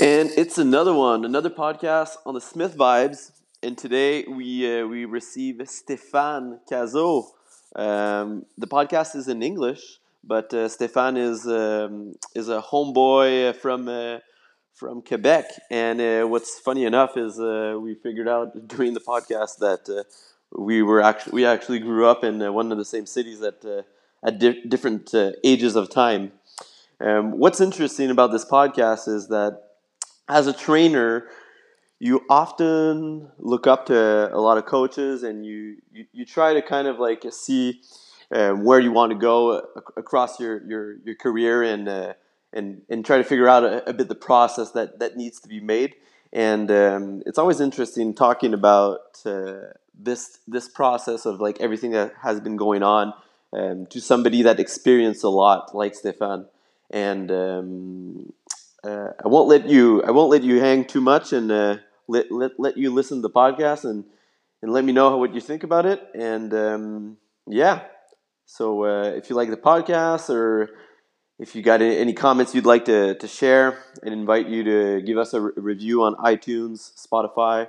And it's another one, another podcast on the Smith Vibes. And today we uh, we receive Stéphane Cazeault. Um, the podcast is in English, but uh, Stéphane is um, is a homeboy from uh, from Quebec. And uh, what's funny enough is uh, we figured out during the podcast that uh, we were actually we actually grew up in one of the same cities at at di- different ages of time. Um, what's interesting about this podcast is that as a trainer, you often look up to a lot of coaches and you, you, you try to kind of like see um, where you want to go across your, your, your career and, uh, and, and try to figure out a, a, bit the process that, that needs to be made. And um, it's always interesting talking about uh, this, this process of like everything that has been going on um, to somebody that experienced a lot like Stéphane. And um, uh, I won't let you I won't let you hang too much and uh, let, let let you listen to the podcast and and let me know what you think about it. And um, yeah. So uh, if you like the podcast or if you got any comments you'd like to, to share and invite you to give us a re- review on iTunes Spotify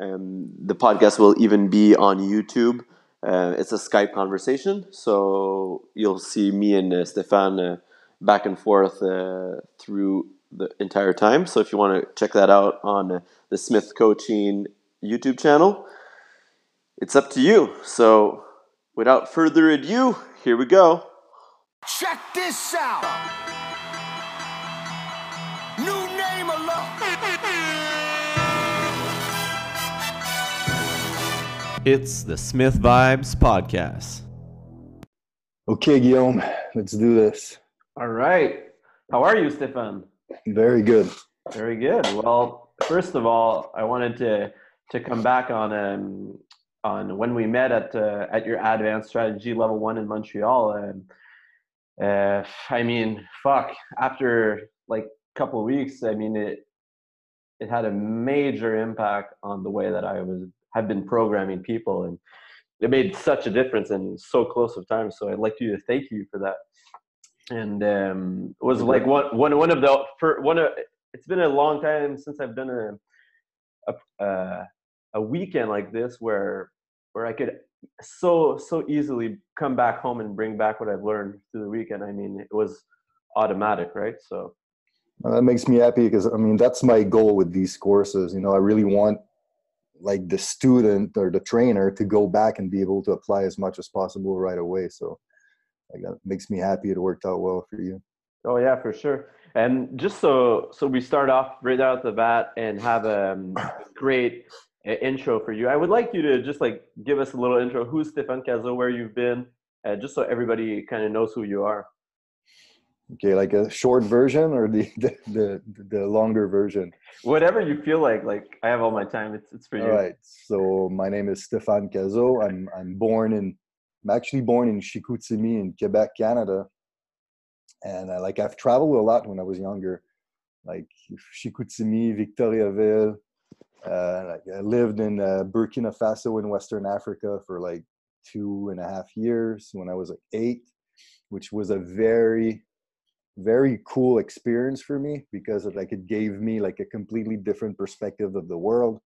um, the podcast will even be on YouTube. Uh, it's a Skype conversation so you'll see me and uh, Stéphane uh, back and forth through the entire time. So if you want to check that out on uh, the Smith Coaching YouTube channel, it's up to you. So without further ado, here we go. Check this out. New name alone. It's the Smith Vibes Podcast. Okay, Guillaume, let's do this. All right. How are you, Stéphane? Very good. Very good. Well, first of all, I wanted to to come back on um, on when we met at uh, at your advanced strategy level one in Montreal. Um, uh, I mean, fuck. After like a couple weeks, I mean it it had a major impact on the way that I was have been programming people, and it made such a difference in so close of time. So I'd like you to thank you for that and um, was like one, one, one of the for one of it's been a long time since I've done a a, uh, a weekend like this where where I could so so easily come back home and bring back what I've learned through the weekend. I mean, it was automatic, right? So well, that makes me happy because I mean that's my goal with these courses. You know, I really want like the student or the trainer to go back and be able to apply as much as possible right away. So like that makes me happy it worked out well for you. Oh yeah for sure. And just so so we start off right out the bat and have a um, great uh, intro for you i would like you to just like give us a little intro. Who's Stéphane Cazeault where you've been? Uh, just so everybody kind of knows who you are. Okay like a short version or the the the, the longer version? Whatever you feel like like i have all my time it's, it's for you. All right so my name is Stéphane Cazeault i'm i'm born in I'm actually born in Chicoutimi in Quebec, Canada. And like I've traveled a lot when I was younger, like Chicoutimi, Victoriaville. Uh, like I lived in uh, Burkina Faso in Western Africa for like two and a half years when I was like eight, which was a very, very cool experience for me because it, like it gave me like a completely different perspective of the world.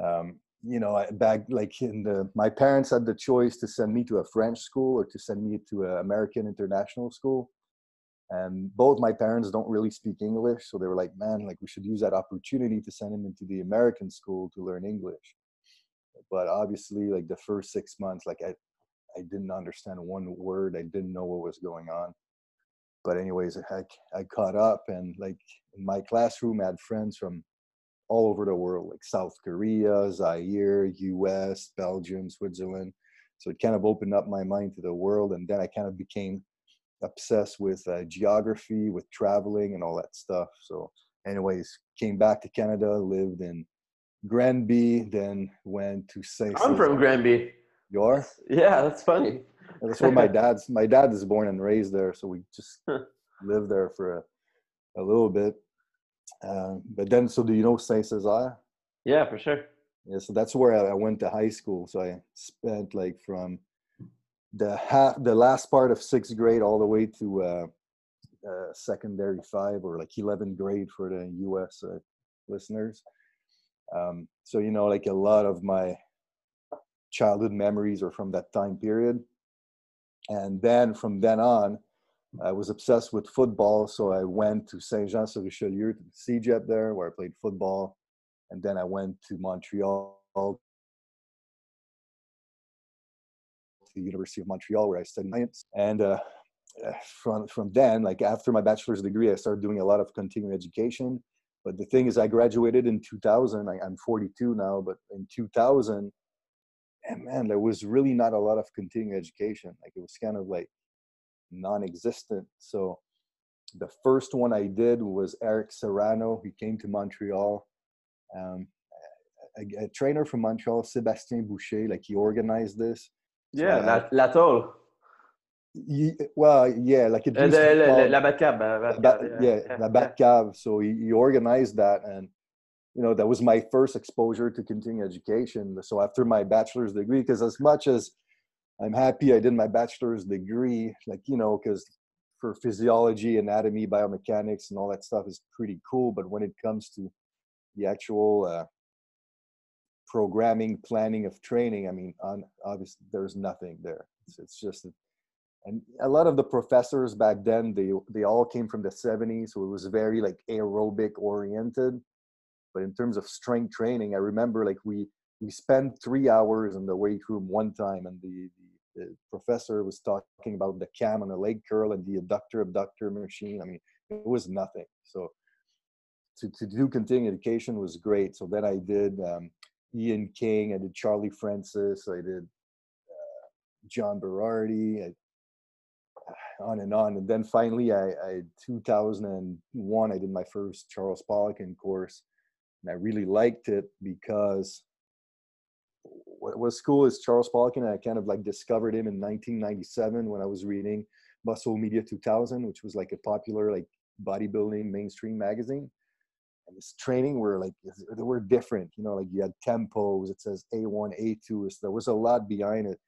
Um, you know back like in the my parents had the choice to send me to a french school or to send me to an american international school. And both my parents don't really speak english so they were like man like we should use that opportunity to send him into the american school to learn english. But obviously like the first six months like i i didn't understand one word. I didn't know what was going on. But anyways i i caught up and like in my classroom i had friends from all over the world, like South Korea, Zaire, US, Belgium, Switzerland. So it kind of opened up my mind to the world. And then I kind of became obsessed with uh, geography, with traveling, and all that stuff. So, anyways, came back to Canada, lived in Granby, then went to Saint. I'm from Granby. You are? Yeah, that's funny. That's where my dad's. My dad is born and raised there, so we just lived there for a, a little bit. Uh, but then, so do you know Saint-Césaire? Yeah, for sure. Yeah, so that's where I, I went to high school. So I spent like from the half, the last part of sixth grade all the way to uh, uh, secondary five or like 11th grade for the us uh, listeners um, so you know like a lot of my childhood memories are from that time period and then from then on I was obsessed with football, so I went to Saint Jean sur Richelieu to the CEGEP there, where I played football, and then I went to Montreal, to the University of Montreal, where I studied science. And uh, from from then, like after my bachelor's degree, I started doing a lot of continuing education. But the thing is, I graduated in 2000. I, I'm 42 now, but in 2000, and man, there was really not a lot of continuing education. Like it was kind of like non-existent. So the first one I did was Eric Serrano. He came to Montreal. Um, a, a, trainer from Montreal, Sébastien Boucher, like he organized this. Yeah, so la, la well, yeah, like it. Uh, the, la, la Batcave. Uh, yeah, yeah, la Batcave. So he, he organized that, and you know that was my first exposure to continuing education. So after my bachelor's degree, because as much as I'm happy I did my bachelor's degree, like, you know, because for physiology, anatomy, biomechanics, and all that stuff is pretty cool. But when it comes to the actual uh, programming, planning of training, I mean, on, obviously there's nothing there. It's, it's just, and a lot of the professors back then, they they all came from the 70s, so it was very like aerobic oriented. But in terms of strength training, I remember like we we spent three hours in the weight room one time, and the, the the professor was talking about the cam and the leg curl and the adductor abductor machine. I mean, it was nothing. So to, to do continuing education was great. So then I did um, Ian King, I did Charlie Francis, I did uh, John Berardi, I, on and on. And then finally, I, I 2001, I did my first Charles Poliquin course, and I really liked it because what was cool is Charles Poliquin. I kind of like discovered him in 1997 when I was reading Muscle Media 2000, which was like a popular like bodybuilding mainstream magazine. And his training were like they were different, you know, like you had tempos. It says A1, A2. So there was a lot behind it,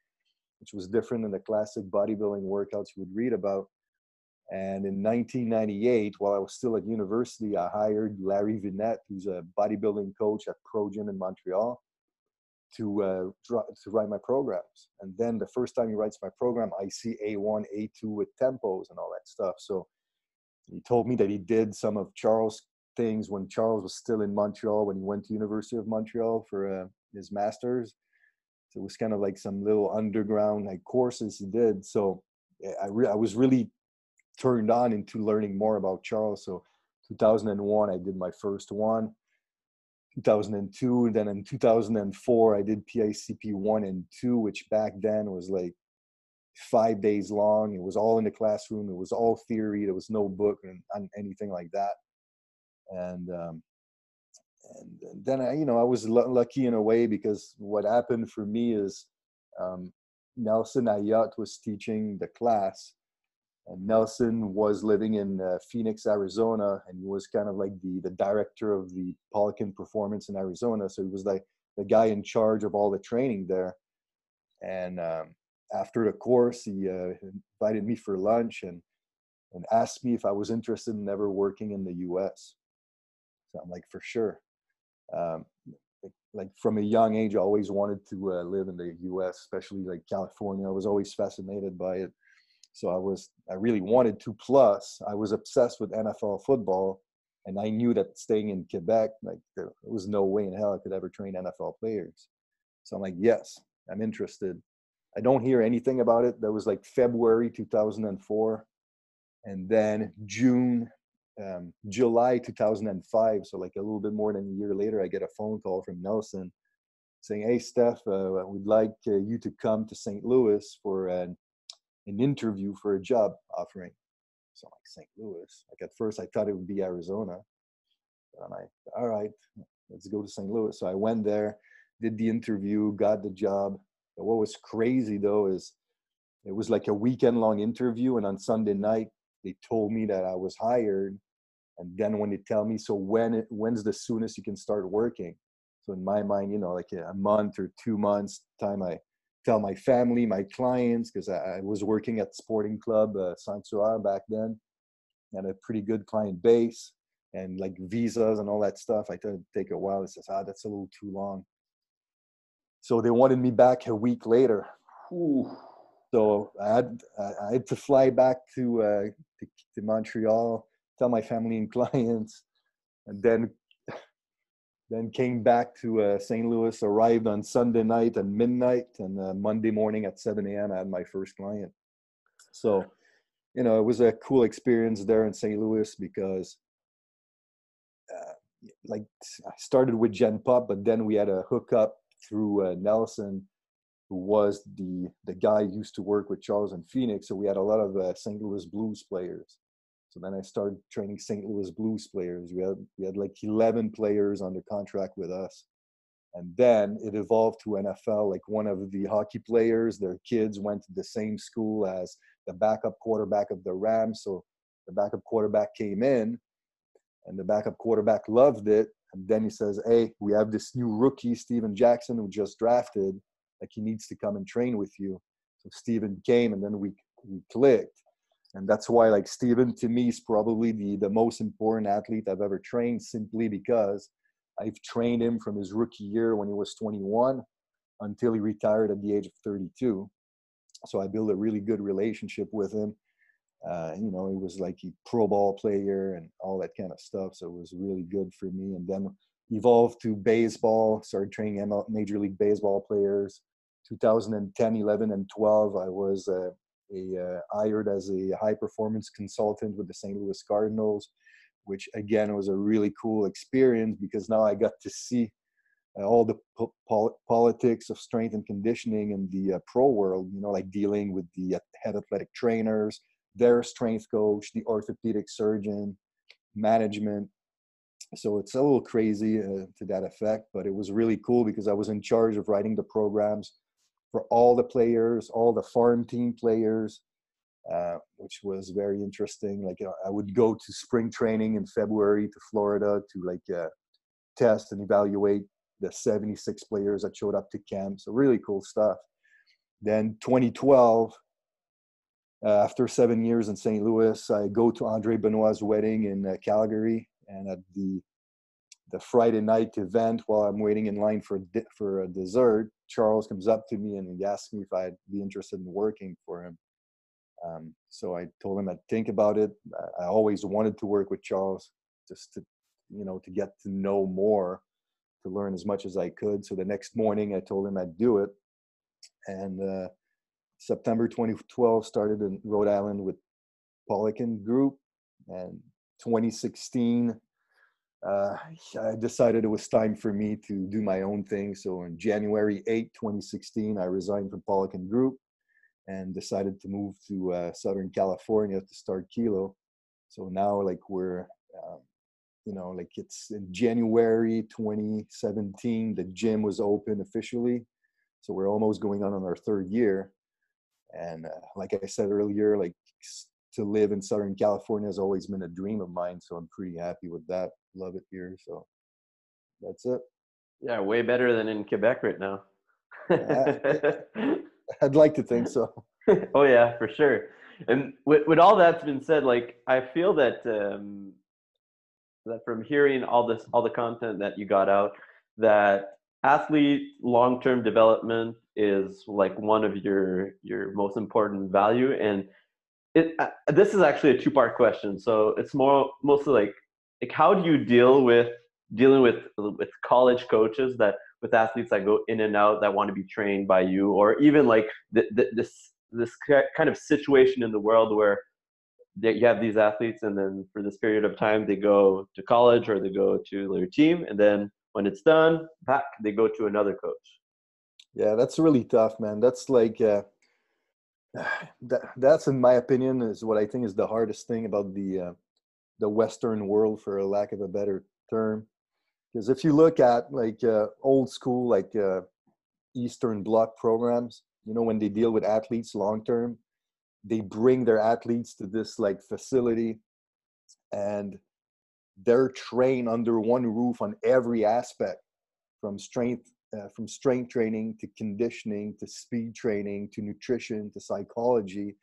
which was different than the classic bodybuilding workouts you would read about. And in 1998, while I was still at university, I hired Larry Vinette, who's a bodybuilding coach at Pro Gym in Montreal to uh, to write my programs. And then the first time he writes my program, I see A1, A2 with tempos and all that stuff. So he told me that he did some of Charles' things when Charles was still in Montreal when he went to University of Montreal for uh, his masters. So it was kind of like some little underground like courses he did. So I re- I was really turned on into learning more about Charles. So 2001, I did my first one 2002 and then in 2004 i did picp 1 and 2 which back then was like five days long. It was all in the classroom. It was all theory. There was no book and, anything like that. And um, and then I, you know i was l- lucky in a way because what happened for me is um, nelson ayat was teaching the class and Nelson was living in uh, Phoenix, Arizona, and he was kind of like the the director of the Poliquin Performance in Arizona. So he was like the guy in charge of all the training there. And um, after the course, he uh, invited me for lunch and and asked me if I was interested in ever working in the U.S. So I'm like, for sure. Um, like from a young age, I always wanted to uh, live in the U.S., especially like California. I was always fascinated by it so I was, I really wanted to. Plus, I was obsessed with NFL football, and I knew that staying in Quebec, like there was no way in hell I could ever train NFL players. So I'm like, yes, I'm interested. I don't hear anything about it. That was like February 2004, and then June, um, July 2005. So like a little bit more than a year later, I get a phone call from Nelson saying, "Hey, Steph, uh, we'd like uh, you to come to St. Louis for an an interview for a job offering. So I'm like St. Louis. Like at first I thought it would be Arizona. And I, all right, let's go to St. Louis. So I went there, did the interview, got the job. But what was crazy though is it was like a weekend long interview. And on Sunday night, they told me that I was hired. And then when they tell me, so when it, when's the soonest you can start working? So in my mind, you know, like a month or two months time I tell my family, my clients, because I, I, was working at Sporting Club uh, Saint back then. had a pretty good client base and like visas and all that stuff. I thought it'd take a while. It says, ah, that's a little too long. So they wanted me back a week later. Ooh. So I had I had to fly back to, uh, to to Montreal, tell my family and clients, and then then came back to uh, St. Louis. Arrived on Sunday night at midnight, and uh, Monday morning at 7 a.m. I had my first client. So, you know, it was a cool experience there in St. Louis because, uh, like, I started with Gen Pop, but then we had a hookup through uh, Nelson, who was the the guy who used to work with Charles and Phoenix. So we had a lot of uh, St. Louis Blues players. So then I started training St. Louis Blues players. We had we had like 11 players under contract with us. And then it evolved to NFL. Like one of the hockey players, their kids went to the same school as the backup quarterback of the Rams. So the backup quarterback came in and the backup quarterback loved it. And then he says, Hey, we have this new rookie, Steven Jackson, who just drafted. Like he needs to come and train with you. So Steven came and then we we clicked and that's why like Steven to me is probably the the most important athlete I've ever trained simply because I've trained him from his rookie year when he was 21 until he retired at the age of 32 so I built a really good relationship with him. Uh, you know he was like a pro ball player and all that kind of stuff so it was really good for me. And then evolved to baseball started training ML, major league baseball players. 2010 11 and 12 i was uh, a, uh, hired as a high performance consultant with the St. Louis Cardinals, which again was a really cool experience because now I got to see uh, all the po- pol- politics of strength and conditioning in the uh, pro world. You know, like dealing with the head athletic trainers, their strength coach, the orthopedic surgeon, management. So it's a little crazy uh, to that effect, but it was really cool because I was in charge of writing the programs for all the players, all the farm team players, uh, which was very interesting. Like I would go to spring training in February to Florida to like uh, test and evaluate the 76 players that showed up to camp. So really cool stuff. Then 2012, uh, after seven years in St. Louis, I go to Andre Benoit's wedding in uh, Calgary, and at the the Friday night event, while I'm waiting in line for for a dessert, Charles comes up to me and he asks me if I'd be interested in working for him. Um, so I told him I'd think about it. I always wanted to work with Charles, just to, you know, to get to know more, to learn as much as I could. So the next morning, I told him I'd do it, and uh, September 2012 started in Rhode Island with Poliquin Group, and 2016 uh, I decided it was time for me to do my own thing. So on January 8, 2016, I resigned from Poliquin Group and decided to move to uh, Southern California to start Kilo. So now, like we're, um, you know, like it's in January 2017, the gym was open officially. So we're almost going on on our third year. And uh, like I said earlier, like to live in Southern California has always been a dream of mine. So I'm pretty happy with that. Love it here. So that's it. Yeah, way better than in Quebec right now. I'd like to think so. oh yeah, for sure. And with, with all that's been said, like I feel that um, that from hearing all this, all the content that you got out, that athlete long-term development is like one of your your most important value and it uh, this is actually a two part question so it's more mostly like like how do you deal with dealing with with college coaches that with athletes that go in and out that want to be trained by you? Or even like this this kind of situation in the world where you have these athletes and then for this period of time they go to college or they go to their team and then when it's done back they go to another coach. Yeah that's really tough man. That's like uh, that that's in my opinion is what I think is the hardest thing about the uh, the Western world, for a lack of a better term. Because if you look at like uh, old school, like uh, Eastern Bloc programs, you know, when they deal with athletes long term, they bring their athletes to this like facility, and they're trained under one roof on every aspect, from strength uh, from strength training to conditioning to speed training to nutrition to psychology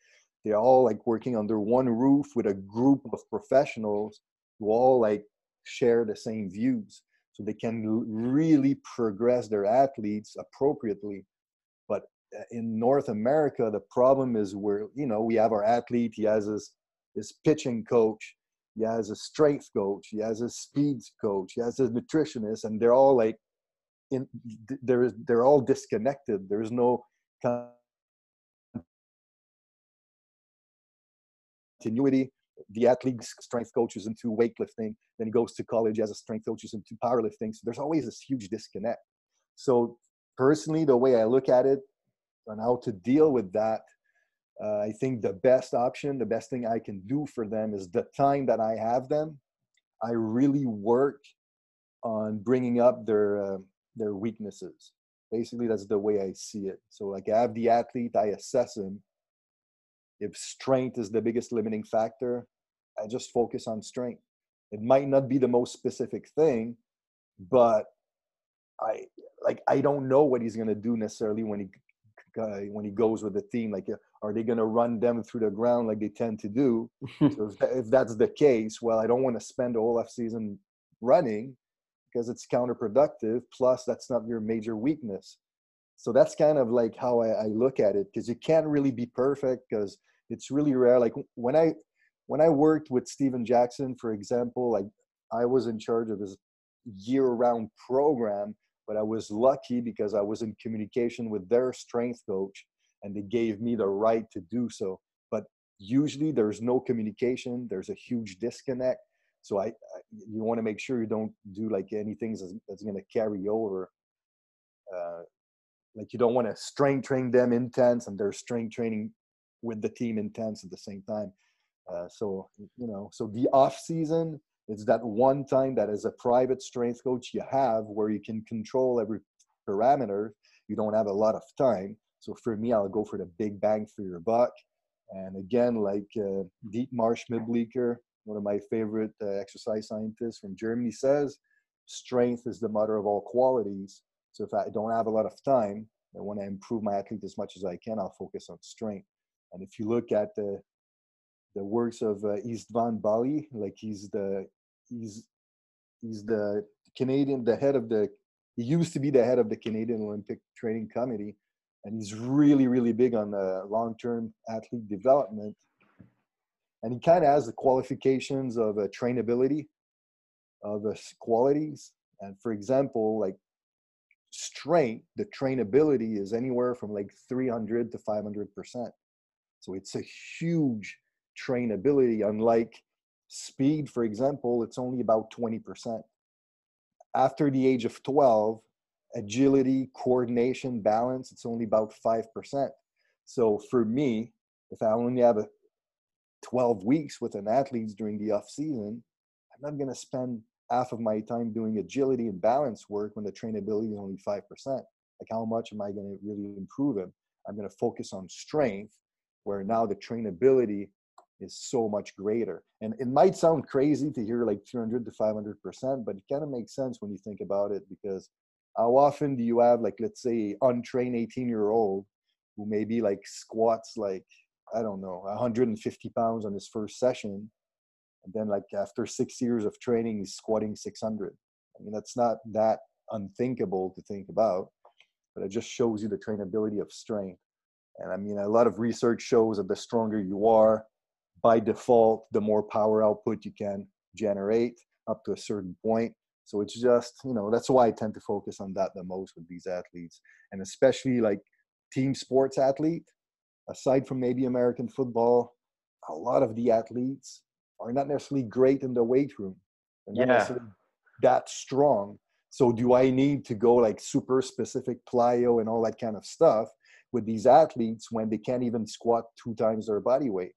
they're all like working under one roof with a group of professionals who all like share the same views. So they can really progress their athletes appropriately. But uh, in north america the problem is where you know we have our athlete he has his his pitching coach he has a strength coach he has a speed coach he has a nutritionist and they're all like in there they're all disconnected there's no continuity. The athlete's strength coaches into weightlifting, then he goes to college as a strength coaches into powerlifting. So there's always this huge disconnect. So personally, the way I look at it and how to deal with that, uh, I think the best option, the best thing I can do for them is the time that I have them. I really work on bringing up their uh, their weaknesses. Basically, that's the way I see it. So, like, I have the athlete, I assess him, if strength is the biggest limiting factor, I just focus on strength. It might not be the most specific thing, but I like I don't know what he's gonna do necessarily when he uh, when he goes with the team. Like, uh, are they gonna run them through the ground like they tend to do? so if, if that's the case, well, I don't want to spend the whole off season running because it's counterproductive. Plus, that's not your major weakness. So that's kind of like how I, I look at it because you can't really be perfect because it's really rare. Like when I when I worked with Steven Jackson, for example, like I was in charge of his year-round program, but I was lucky because I was in communication with their strength coach, and they gave me the right to do so. But usually, there's no communication. There's a huge disconnect. So I, I you want to make sure you don't do like anything that's, that's going to carry over. Uh, like you don't want to strength train them intense and they're strength training with the team intense at the same time. Uh, so you know, so the off season is that one time that as a private strength coach you have where you can control every parameter. You don't have a lot of time. So for me, I'll go for the big bang for your buck. And again, like uh, Dietmar Schmidtbleicher, one of my favorite uh, exercise scientists from Germany, says, strength is the mother of all qualities. So if I don't have a lot of time, I want to improve my athlete as much as I can, I'll focus on strength. And if you look at the the works of uh, Istvan Balyi, like he's the he's he's the Canadian, the head of the he used to be the head of the Canadian Olympic Training Committee, and he's really really big on the long term athlete development. And he kind of has the qualifications of a trainability, of uh, qualities. And for example, like strength, the trainability is anywhere from like 300 to 500 percent. So it's a huge trainability. Unlike speed, for example, it's only about 20%. After the age of 12, agility, coordination, balance, it's only about 5%. So for me, if I only have a 12 weeks with an athlete during the off season, I'm not going to spend half of my time doing agility and balance work when the trainability is only 5%. Like how much am I going to really improve him? I'm going to focus on strength where now the trainability is so much greater. And it might sound crazy to hear like 300 to 500%, but it kind of makes sense when you think about it because how often do you have like, let's say untrained 18 year old who maybe like squats like, I don't know, 150 pounds on his first session. And then like after six years of training, he's squatting 600. I mean, that's not that unthinkable to think about, but it just shows you the trainability of strength. And I mean, a lot of research shows that the stronger you are, by default, the more power output you can generate up to a certain point. So it's just, you know, that's why I tend to focus on that the most with these athletes. And especially like team sports athlete, aside from maybe American football, a lot of the athletes are not necessarily great in the weight room. They're not yeah. necessarily that strong. So do I need to go like super specific plyo and all that kind of stuff? with these athletes when they can't even squat two times their body weight.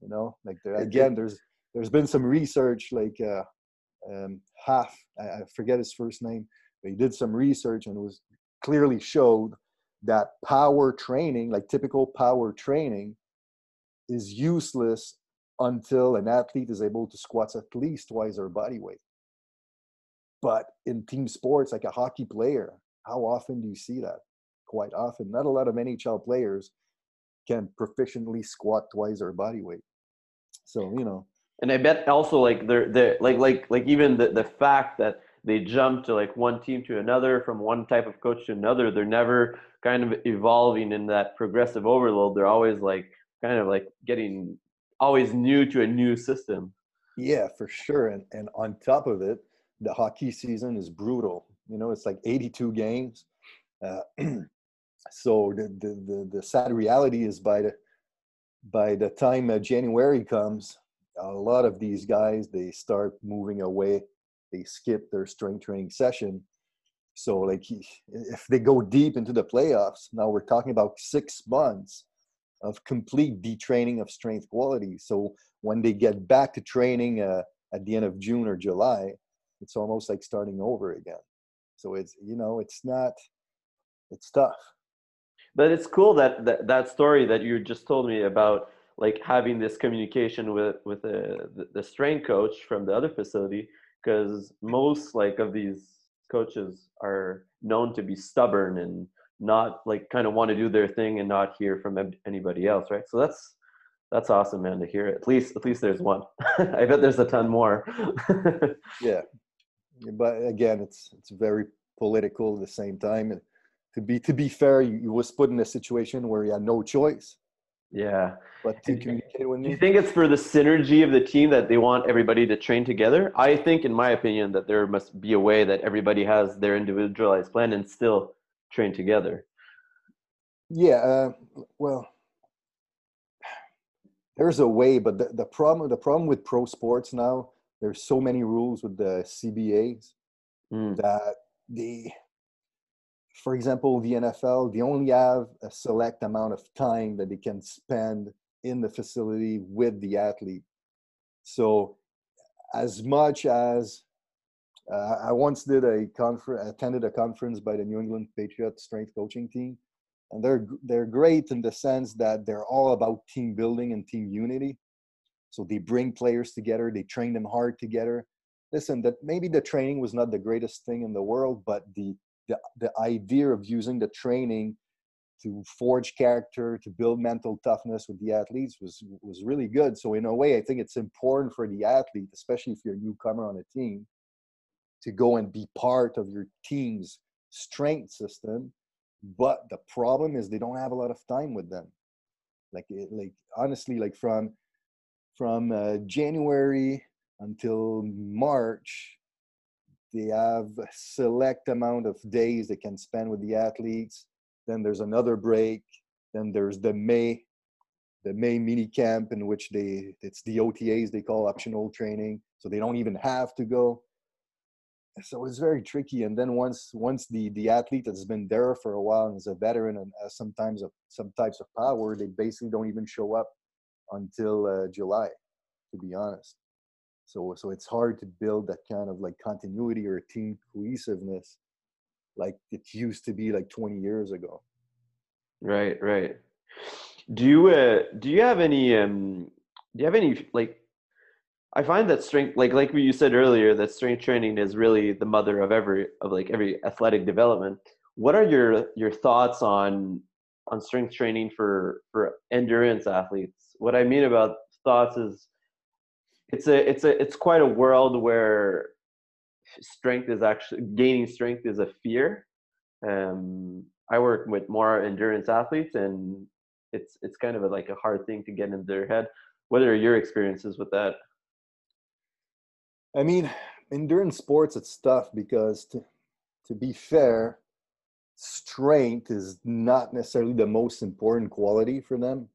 You know, like again, there's there's been some research like uh, um, half I, I forget his first name, but he did some research and it was clearly showed that power training, like typical power training, is useless until an athlete is able to squat at least twice their body weight. But in team sports, like a hockey player, how often do you see that? quite often. Not a lot of NHL players can proficiently squat twice their body weight. So you know, and I bet also like they're they like like like even the the fact that they jump to like one team to another from one type of coach to another. They're never kind of evolving in that progressive overload. They're always like kind of like getting always new to a new system. Yeah for sure and and on top of it the hockey season is brutal. You know it's like 82 games uh, so the, the, the the sad reality is by the by the time january comes a lot of these guys they start moving away they skip their strength training session. So like if they go deep into the playoffs now we're talking about six months of complete detraining of strength quality. So when they get back to training uh, at the end of june or july it's almost like starting over again. So it's you know it's not it's tough. But it's cool that that, that story that you just told me about like having this communication with with the, the strength coach from the other facility because most like of these coaches are known to be stubborn and not like kind of want to do their thing and not hear from anybody else right? So that's that's awesome man to hear. At least at least there's one. I bet there's a ton more. Yeah. But again it's it's very political at the same time. And to be to be fair you was put in a situation where you had no choice yeah. But to communicate with me. Do you think it's for the synergy of the team that they want everybody to train together? I think, in my opinion, that there must be a way that everybody has their individualized plan and still train together. Yeah. Uh, well, there's a way, but the, the problem the problem with pro sports now, there's so many rules with the CBAs mm. that they for example, the NFL, they only have a select amount of time that they can spend in the facility with the athlete. So, as much as uh, I once did a conference, attended a conference by the New England Patriots strength coaching team, and they're they're great in the sense that they're all about team building and team unity. So they bring players together, they train them hard together. Listen, that maybe the training was not the greatest thing in the world, but the the, the idea of using the training to forge character to build mental toughness with the athletes was was really good. So in a way i think it's important for the athlete especially if you're a newcomer on a team to go and be part of your team's strength system but the problem is they don't have a lot of time with them. Like it, like honestly like from from uh, january until march they have a select amount of days they can spend with the athletes. Then there's another break. Then there's the may the may mini camp in which they it's the otas they call optional training so they don't even have to go. So it's very tricky and then once once the the athlete has been there for a while and is a veteran and has sometimes of some types of power they basically don't even show up until uh, july to be honest so so it's hard to build that kind of like continuity or team cohesiveness like it used to be like 20 years ago. Right, right. Do you uh, do you have any um do you have any like I find that strength like like you said earlier that strength training is really the mother of every of like every athletic development. What are your your thoughts on on strength training for for endurance athletes? What I mean about thoughts is it's a it's a it's quite a world where strength is actually gaining strength is a fear. Um, I work with more endurance athletes, and it's it's kind of a, like a hard thing to get into their head. What are your experiences with that? I mean, endurance sports it's tough because to to be fair, strength is not necessarily the most important quality for them.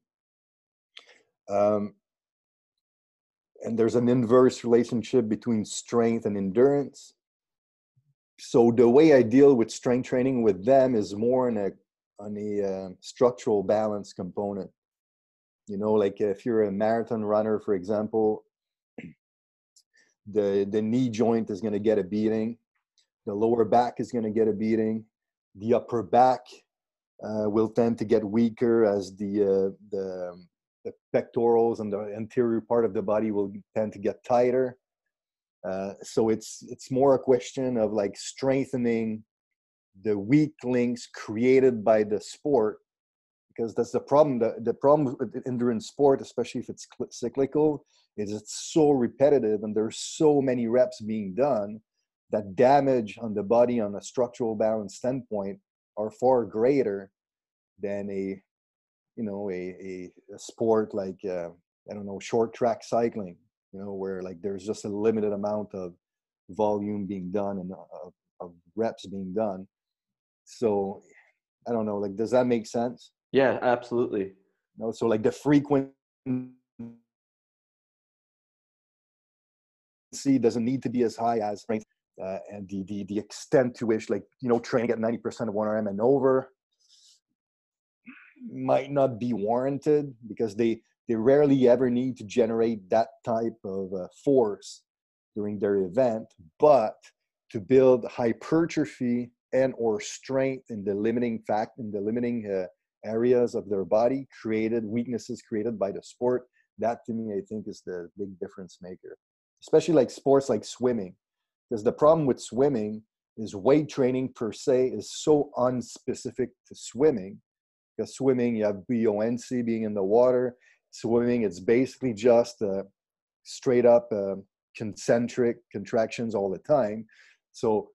Um, and there's an inverse relationship between strength and endurance. So the way I deal with strength training with them is more on a on a uh, structural balance component. You know, like if you're a marathon runner, for example, the the knee joint is going to get a beating, the lower back is going to get a beating, the upper back uh, will tend to get weaker as the uh, the um, the pectorals and the anterior part of the body will tend to get tighter. Uh, so it's it's more a question of like strengthening the weak links created by the sport because that's the problem. The, the problem with endurance sport, especially if it's cyclical, is it's so repetitive and there's so many reps being done that damage on the body on a structural balance standpoint are far greater than a you know a, a, a sport like uh, i don't know short track cycling you know where like there's just a limited amount of volume being done and of, of reps being done. So i don't know like does that make sense? Yeah absolutely. You know, so like the frequency doesn't need to be as high as uh, and the, the the extent to which like you know training at 90% of 1rm and over might not be warranted because they they rarely ever need to generate that type of uh, force during their event. But to build hypertrophy and or strength in the limiting fact in the limiting uh, areas of their body created weaknesses created by the sport that to me i think is the big difference maker. Especially like sports like swimming. Because the problem with swimming is weight training per se is so unspecific to swimming swimming you have buoyancy being in the water. Swimming it's basically just uh, straight up uh, concentric contractions all the time. So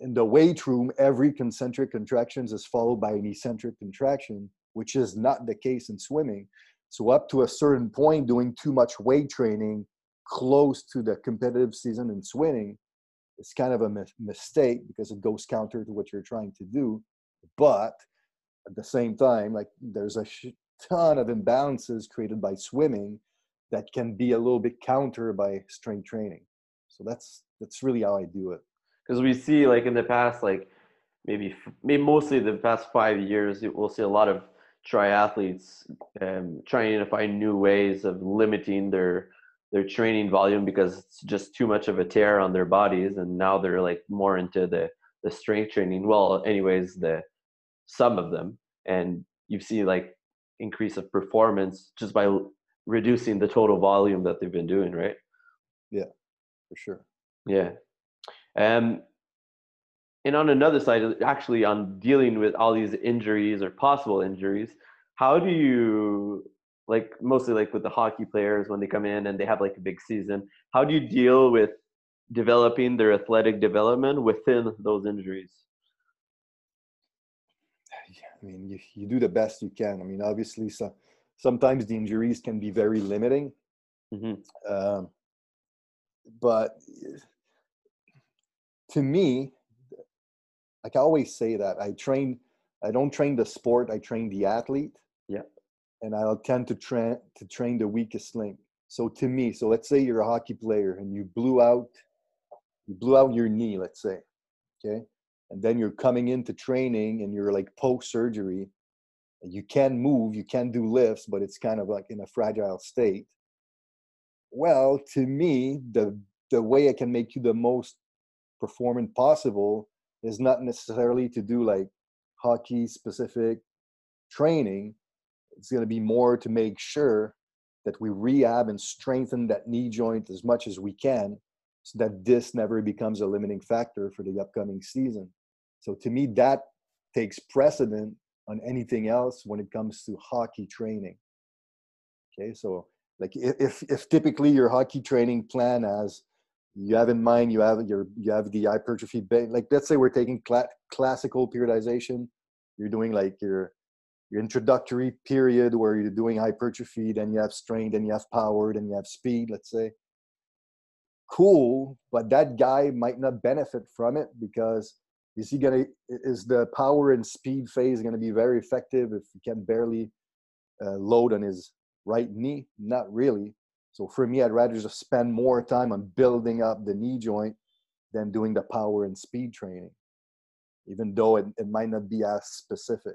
in the weight room every concentric contractions is followed by an eccentric contraction which is not the case in swimming. So up to a certain point doing too much weight training close to the competitive season in swimming it's kind of a mi- mistake because it goes counter to what you're trying to do. But at the same time like there's a ton of imbalances created by swimming that can be a little bit counter by strength training. So that's that's really how i do it. Because we see like in the past like maybe maybe mostly the past five years we'll see a lot of triathletes um, trying to find new ways of limiting their their training volume because it's just too much of a tear on their bodies and now they're like more into the the strength training. Well anyways the some of them and you see like increase of performance just by reducing the total volume that they've been doing right? Yeah for sure. Yeah. Um and on another side actually on dealing with all these injuries or possible injuries how do you like mostly like with the hockey players when they come in and they have like a big season how do you deal with developing their athletic development within those injuries i mean you, you do the best you can. I mean obviously so, sometimes the injuries can be very limiting. Mm-hmm. um, but to me like i always say that i train i don't train the sport i train the athlete. Yeah. And I'll tend to train to train the weakest link. So to me, so let's say you're a hockey player and you blew out, you blew out your knee, let's say, okay, and then you're coming into training and you're like post surgery, you can move, you can do lifts, but it's kind of like in a fragile state. Well, to me, the the way I can make you the most performant possible is not necessarily to do like hockey specific training it's going to be more to make sure that we rehab and strengthen that knee joint as much as we can so that this never becomes a limiting factor for the upcoming season. So to me, that takes precedent on anything else when it comes to hockey training. Okay, so like if if typically your hockey training plan as you have in mind you have your you have the hypertrophy like let's say we're taking cl- classical periodization you're doing like your your introductory period where you're doing hypertrophy, then you have strength, then you have power, then you have speed, let's say. Cool, but that guy might not benefit from it because is he gonna is the power and speed phase gonna be very effective if he can barely uh, load on his right knee? Not really. So for me, I'd rather just spend more time on building up the knee joint than doing the power and speed training, even though it, it might not be as specific.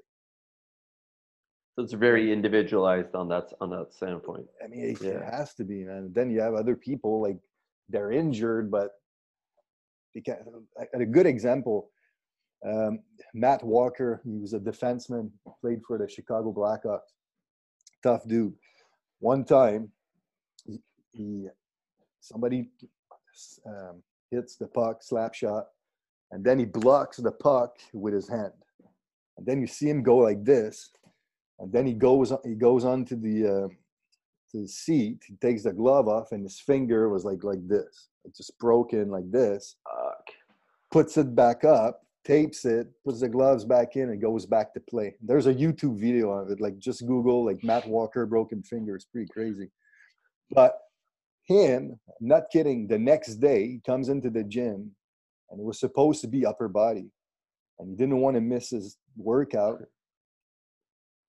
So it's very individualized on that on that standpoint. I mean, it, yeah. has to be, man. Then you have other people like they're injured, but because a good example, um, Matt Walker, he was a defenseman, played for the Chicago Blackhawks. Tough dude. One time, he, he somebody um, hits the puck, slap shot, and then he blocks the puck with his hand. And then you see him go like this, and then he goes he goes onto the uh, to the seat. He takes the glove off, and his finger was like like this, like just broken like this. Puts it back up, tapes it, puts the gloves back in, and goes back to play. There's a YouTube video of it. Like just Google like Matt Walker broken finger. It's pretty crazy. But him, I'm not kidding. The next day, he comes into the gym, and it was supposed to be upper body, and he didn't want to miss his workout.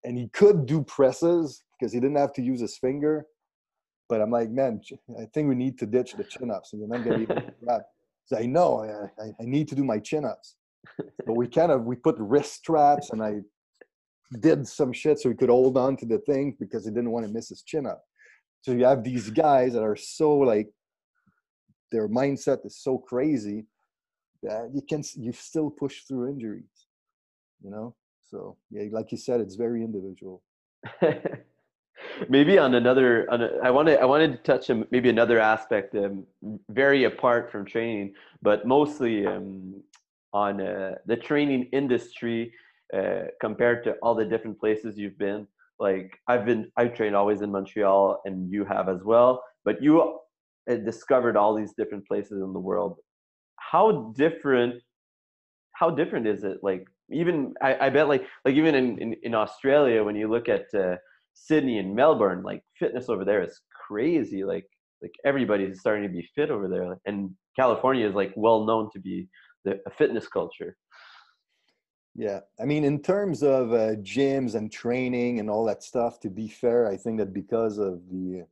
And he could do presses because he didn't have to use his finger. But I'm like, man, I think we need to ditch the chin ups, and you're not gonna be able to grab. So I know I, I, I need to do my chin ups. But we kind of we put wrist straps, and I did some shit so he could hold on to the thing because he didn't want to miss his chin up. So you have these guys that are so like their mindset is so crazy that you can you still push through injuries, you know. So yeah, like you said, it's very individual. maybe on another, on a, I wanted I wanted to touch on maybe another aspect, um, very apart from training, but mostly um, on uh, the training industry uh, compared to all the different places you've been. Like I've been, I've trained always in Montreal, and you have as well. But you uh, discovered all these different places in the world. How different? How different is it? Like even I, I bet like like even in, in, in Australia when you look at uh, Sydney and Melbourne, like fitness over there is crazy. Like like everybody's starting to be fit over there, and California is like well known to be the a fitness culture. Yeah, I mean, in terms of uh, gyms and training and all that stuff, to be fair, I think that because of the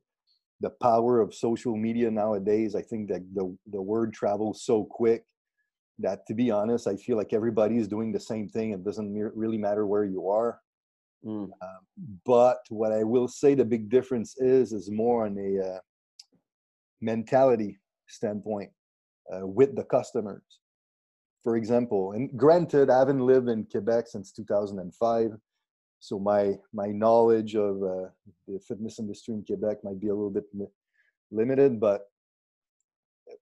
the power of social media nowadays, I think that the the word travels so quick that, to be honest, I feel like everybody is doing the same thing. It doesn't really matter where you are. Mm. Um, but what I will say the big difference is is more on a uh, mentality standpoint uh, with the customers for example and granted i haven't lived in quebec since 2005 so my my knowledge of uh, the fitness industry in quebec might be a little bit limited but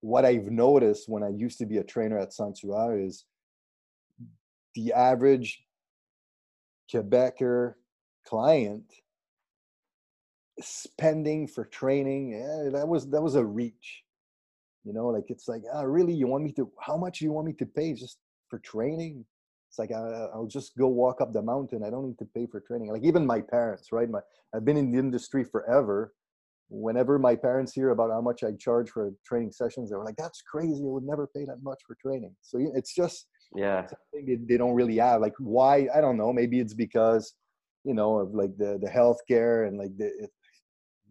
what i've noticed when i used to be a trainer at sanctuary is the average quebecer client spending for training yeah, that was that was a reach you know like it's like ah, really you want me to how much do you want me to pay just for training? It's like uh, i'll just go walk up the mountain i don't need to pay for training. Like even my parents right? My i've been in the industry forever. Whenever my parents hear about how much i charge for training sessions they're like that's crazy i would never pay that much for training. So it's just yeah. they, they don't really have. Like why i don't know maybe it's because you know of like the the healthcare and like the it,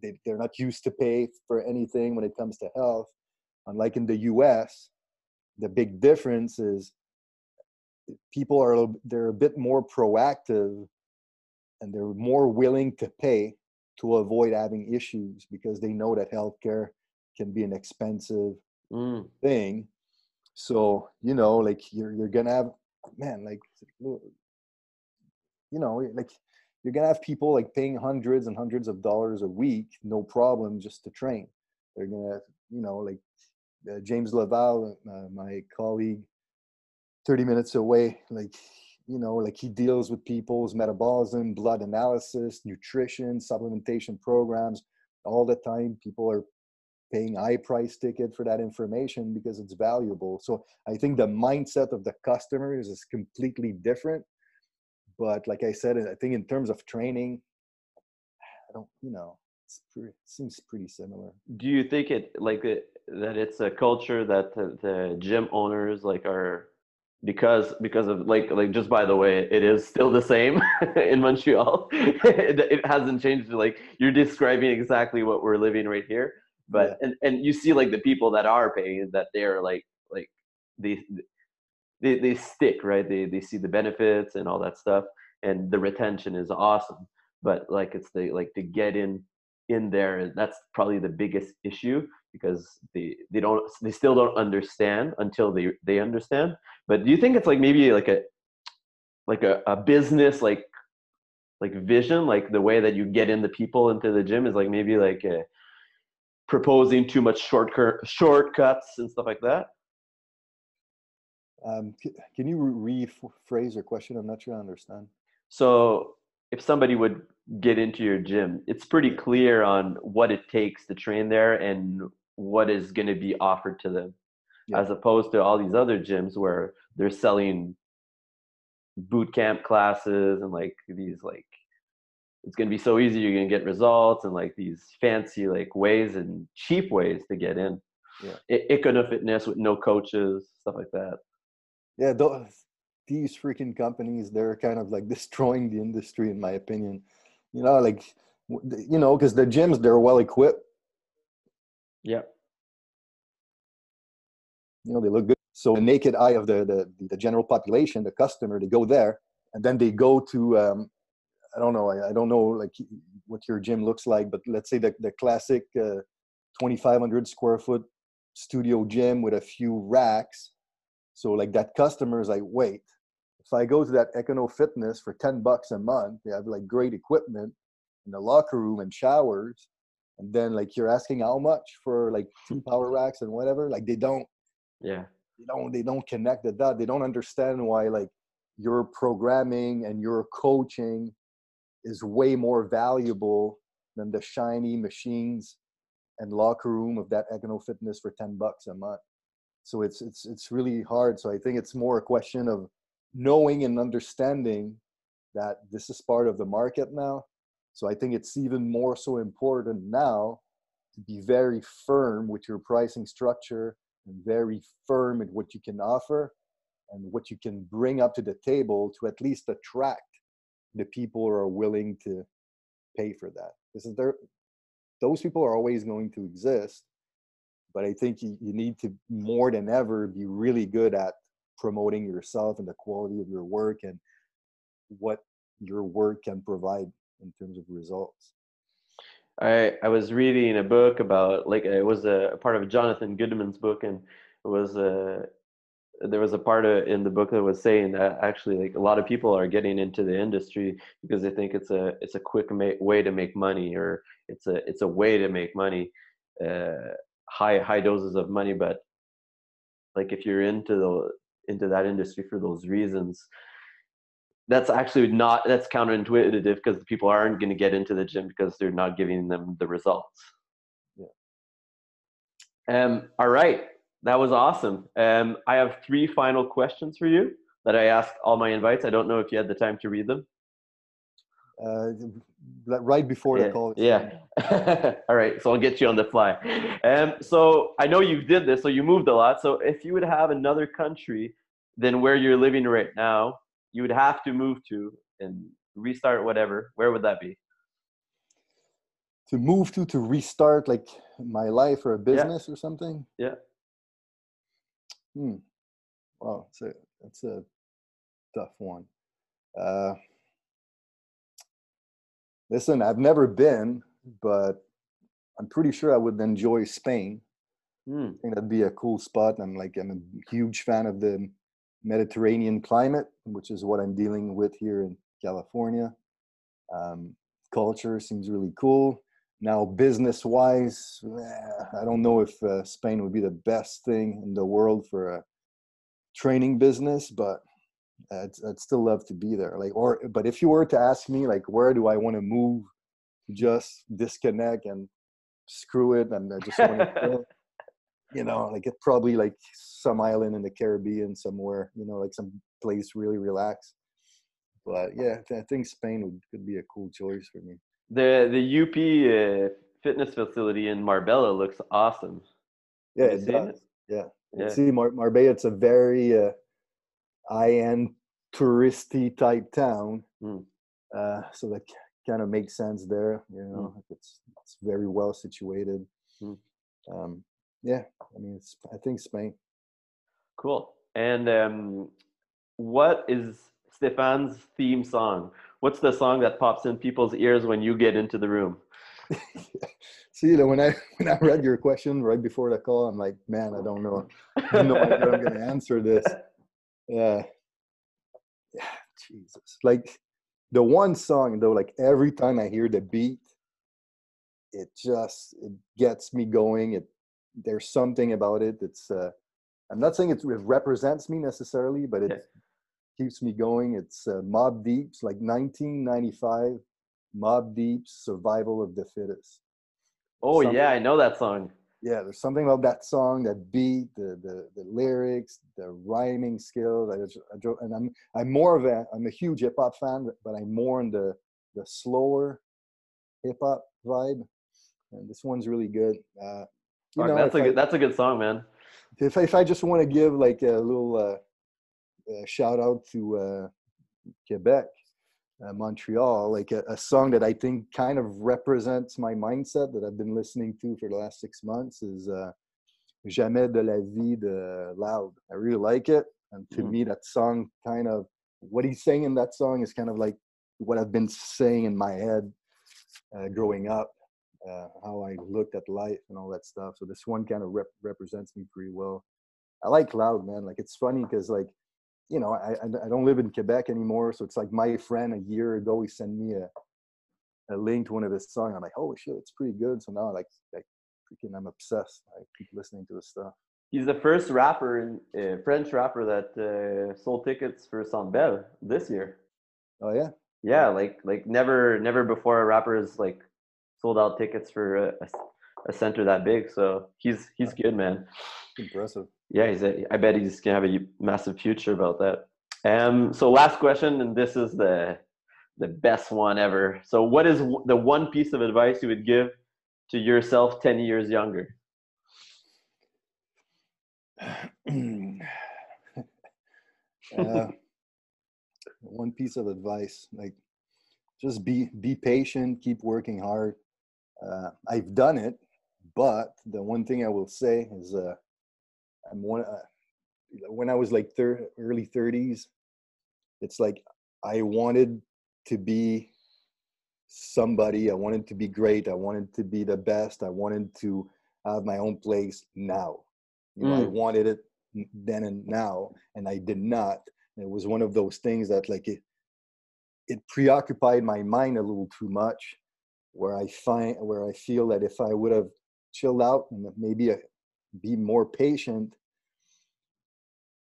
they, they're not used to pay for anything when it comes to health Unlike in the US, the big difference is people are they're a bit more proactive and they're more willing to pay to avoid having issues because they know that healthcare can be an expensive mm. thing. So, you know, like you're you're gonna have man, like you know, like you're gonna have people like paying hundreds and hundreds of dollars a week, no problem, just to train. They're gonna, you know, like uh, James Laval, uh, my colleague, 30 minutes away, like, you know, like he deals with people's metabolism, blood analysis, nutrition, supplementation programs all the time. People are paying high price ticket for that information because it's valuable. So I think the mindset of the customers is completely different. But like I said, I think in terms of training, I don't, you know, pretty, seems pretty similar. Do you think it like it, that it's a culture that the, the gym owners like are because because of like like just by the way it is still the same in montreal it, it, hasn't changed like you're describing exactly what we're living right here but yeah. and, and you see like the people that are paying that they're like like they they, they stick right they, they see the benefits and all that stuff and the retention is awesome but like it's the like to get in in there that's probably the biggest issue because they they don't they still don't understand until they they understand. But do you think it's like maybe like a like a, a business like like vision like the way that you get in the people into the gym is like maybe like a, proposing too much shortcut shortcuts and stuff like that? Um, can you rephrase your question? I'm not sure i understand. So if somebody would get into your gym, it's pretty clear on what it takes to train there and what is going to be offered to them, Yeah. as opposed to all these other gyms where they're selling boot camp classes and like these like it's going to be so easy you're going to get results and like these fancy like ways and cheap ways to get in Yeah. I- Econo fitness with no coaches stuff like that Yeah, those, these freaking companies, they're kind of like destroying the industry, in my opinion. You know, like, you know, because the gyms, they're well equipped. Yeah You know, they look good. So the naked eye of the, the, the general population, the customer, they go there and then they go to, um, I don't know, I, I don't know like what your gym looks like, but let's say the, the classic uh, 2,500 square foot studio gym with a few racks. So like that customer is like, wait, if I go to that Econo Fitness for 10 bucks a month, they have like great equipment in the locker room and showers. And then like you're asking how much for like two power racks and whatever. Like they don't, yeah they don't, they don't connect the dot. They don't understand why like your programming and your coaching is way more valuable than the shiny machines and locker room of that Econo Fitness for 10 bucks a month. So it's it's it's really hard. So I think it's more a question of knowing and understanding that this is part of the market now. So I think it's even more so important now to be very firm with your pricing structure and very firm in what you can offer and what you can bring up to the table to at least attract the people who are willing to pay for that. Because there, those people are always going to exist. But I think you, you need to more than ever be really good at promoting yourself and the quality of your work and what your work can provide in terms of results. I I was reading a book about like it was a, part of Jonathan Goodman's book, and it was a there was a part of, in the book that was saying that actually like a lot of people are getting into the industry because they think it's a it's a quick ma- way to make money or it's a it's a way to make money, uh, high high doses of money, but like if you're into the into that industry for those reasons that's actually not that's counterintuitive because people aren't going to get into the gym because they're not giving them the results yeah um all right that was awesome um i have three final questions for you that i asked all my invites i don't know if you had the time to read them uh, right before yeah. the call. Yeah. All right. So I'll get you on the fly. Um, so I know you did this, so you moved a lot. So if you would have another country than where you're living right now, you would have to move to and restart whatever. Where would that be? To move to to restart like my life or a business yeah. or something. Yeah. Hmm. Wow, that's a that's a tough one. Uh, listen, I've never been, but I'm pretty sure I would enjoy Spain. Hmm. I think that'd be a cool spot. I'm like I'm a huge fan of the Mediterranean climate, which is what I'm dealing with here in California. Um, culture seems really cool. Now, business wise, eh, I don't know if uh, Spain would be the best thing in the world for a training business, but I'd, I'd still love to be there. Like, or, but if you were to ask me, like, where do I want to move just disconnect and screw it and I just want to, you know, like it probably like some island in the Caribbean somewhere, you know, like some place really relaxed. But yeah, I think Spain would could be a cool choice for me. The the UP uh, fitness facility in Marbella looks awesome. Yeah, it does. it? Yeah. Yeah. See, Mar- Marbella, it's a very uh, high-end touristy type town. Mm. Uh, so that kind of makes sense there. You Hmm. know, it's it's very well situated. Mm. Um, yeah, I mean, it's, I think Spain. Cool. And um, what is Stéphane's theme song? What's the song that pops in people's ears when you get into the room? See, you know, when I when I read your question right before the call, I'm like, man, I don't know, I don't know how I'm going to answer this. Yeah, yeah, Jesus. Like the one song though, like every time I hear the beat, it just it gets me going. It there's something about it. that's uh, I'm not saying it represents me necessarily, but it Yeah. keeps me going. It's uh, Mobb Deep's like 1995 Mobb Deep's Survival of the Fittest. Oh Something- yeah, I know that song. Yeah, there's something about that song, that beat, the the, the lyrics, the rhyming skills. I just, I and I'm I'm more of a I'm a huge hip hop fan, but- I'm more in the the slower hip hop vibe. And this one's really good. Uh, you know, that's a I- good, that's a good song, man. if I, if I just want to give like a little uh, uh, shout out to uh, Quebec, uh, Montreal, like a, a song that I think kind of represents my mindset that I've been listening to for the last six months is uh, Jamais de la vie de Loud. I really like it. And to Mm. me, that song kind of, what he's saying in that song is kind of like what I've been saying in my head uh, growing up uh, how I looked at life and all that stuff. So this one kind of rep- represents me pretty well. I like loud, man. Like it's funny because like, you know, I, I don't live in Quebec anymore, so it's like my friend a year ago he sent me a a link to one of his songs. I'm like, holy shit, it's pretty good. So now like like freaking I'm obsessed. I keep listening to his stuff. He's the first rapper, in, uh, French rapper that uh, sold tickets for Centre Bell this year. Oh yeah, Yeah, like like never never before a rapper has like sold out tickets for a center that big. So he's he's good, man. impressive. Yeah, he's a, I bet he's gonna have a massive future about that. Um, so last question, and this is the the best one ever. So, what is the one piece of advice you would give to yourself ten years younger? uh, one piece of advice like just be be patient keep working hard uh, i've done it but the one thing i will say is uh, i'm one uh, when i was like thir- early 30s it's like i wanted to be somebody. I wanted to be great. I wanted to be the best. I wanted to have my own place now. You know i Mm. wanted it then and now and i did not. It was one of those things that like it it preoccupied my mind a little too much where i find where i feel that if i would have chilled out and maybe uh, be more patient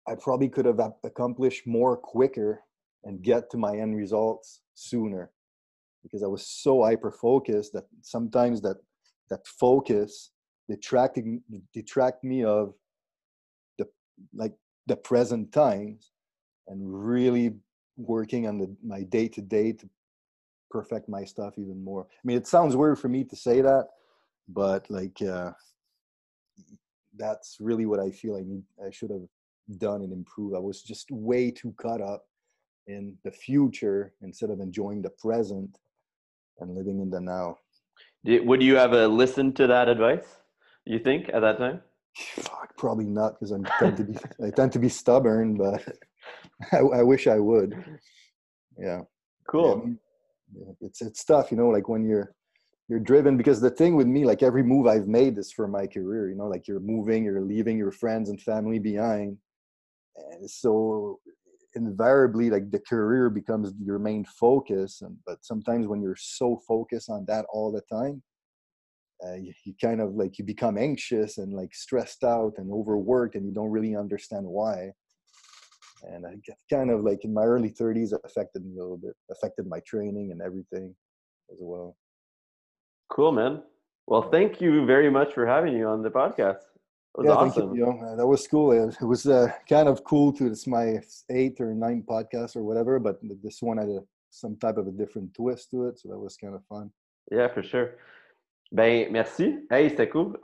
i probably could have accomplished more quicker and get to my end results sooner because i was so hyper focused that sometimes that that focus detracting detract me of the like the present times and really working on the my day to day to perfect my stuff even more. I mean, it sounds weird for me to say that, but like uh, that's really what I feel I need. I should have done and improved. I was just way too caught up in the future instead of enjoying the present and living in the now. Did, would you have uh, listened to that advice? You think at that time? Fuck, probably not because I'm tend to be I tend to be stubborn, but I, I wish I would. Yeah. Yeah, I Cool. mean, it's it's tough, you know, like when you're you're driven because the thing with me, like every move I've made is for my career, you know, like you're moving, you're leaving your friends and family behind. And so invariably like the career becomes your main focus. And but sometimes when you're so focused on that all the time, uh, you, you kind of like you become anxious and like stressed out and overworked and you don't really understand why and I get kind of like in my early 30s affected me a little bit, affected my training and everything as well. Cool, man. Well, thank you very much for having you on the podcast. It was yeah, awesome. you. You know, that was cool. It, was uh, kind of cool to. It's my eighth or ninth podcast or whatever, but this one had a, some type of a different twist to it, so that was kind of fun. Yeah, for sure. Ben, merci. Hey, c'était cool.